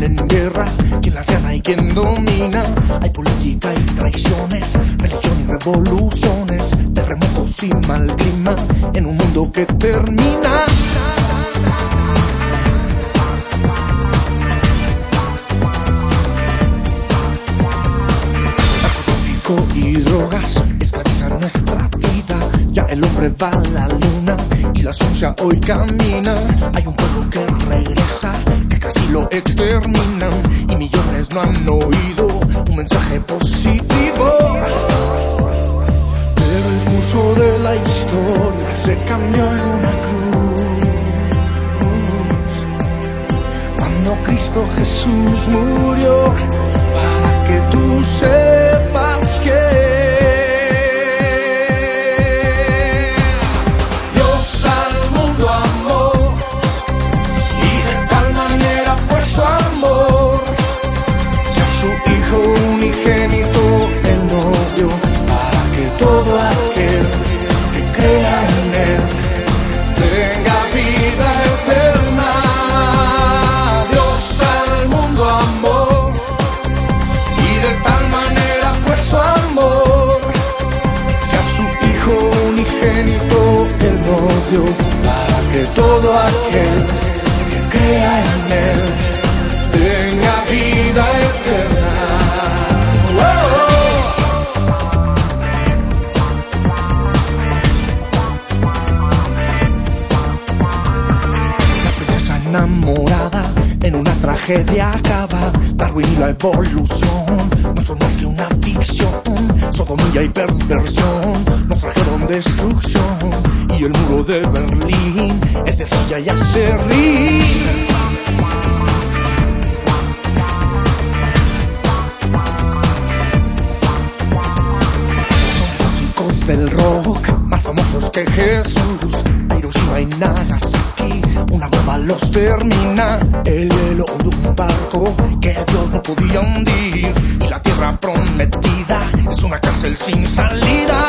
tienen guerra, quien las gana y quien domina. Hay política y traiciones, religión y revoluciones, terremotos y mal clima en un mundo que termina. Narcotráfico y drogas esclavizan nuestra el hombre va a la luna y la ciencia hoy camina. Hay un pueblo que regresa, que casi lo exterminan y millones no han oído un mensaje positivo. Pero el curso de la historia se cambió en una cruz. Cuando Cristo Jesús murió, nos tragedia acaba. Darwin y la evolución no son más que una ficción. Sodomía y perversión nos trajeron destrucción. Y el muro de Berlín es de silla y acerrín. Del rock más famosos que Jesús. Hiroshima y Nagasaki, una bomba los termina. El hielo de un barco que Dios no podía hundir. Y la tierra prometida es una cárcel sin salida.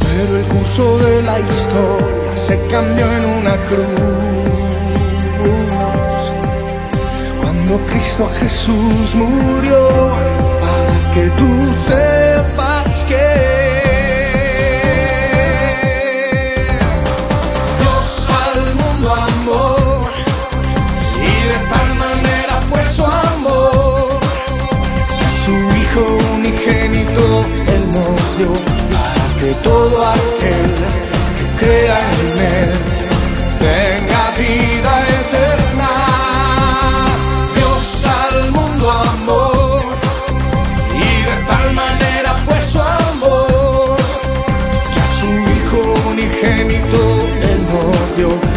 Pero el curso de la historia se cambió en una cruz. Cuando Cristo Jesús murió, Hijo unigénito Él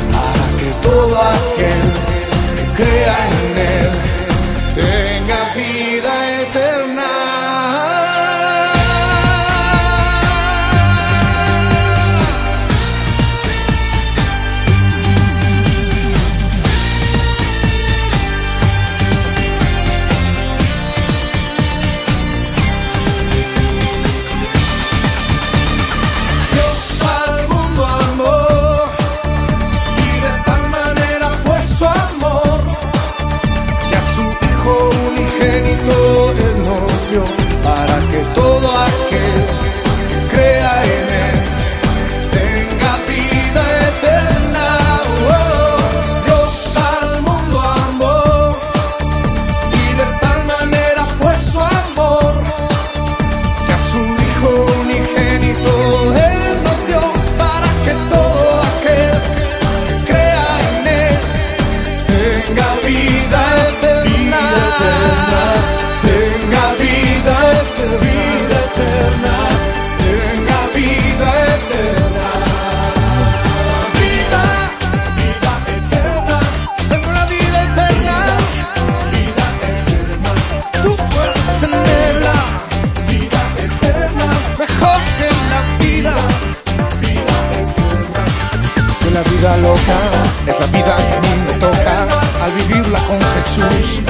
Jesús.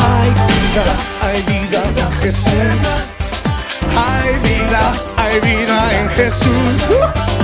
Hay vida, hay vida en Jesús. Hay vida, hay vida en Jesús.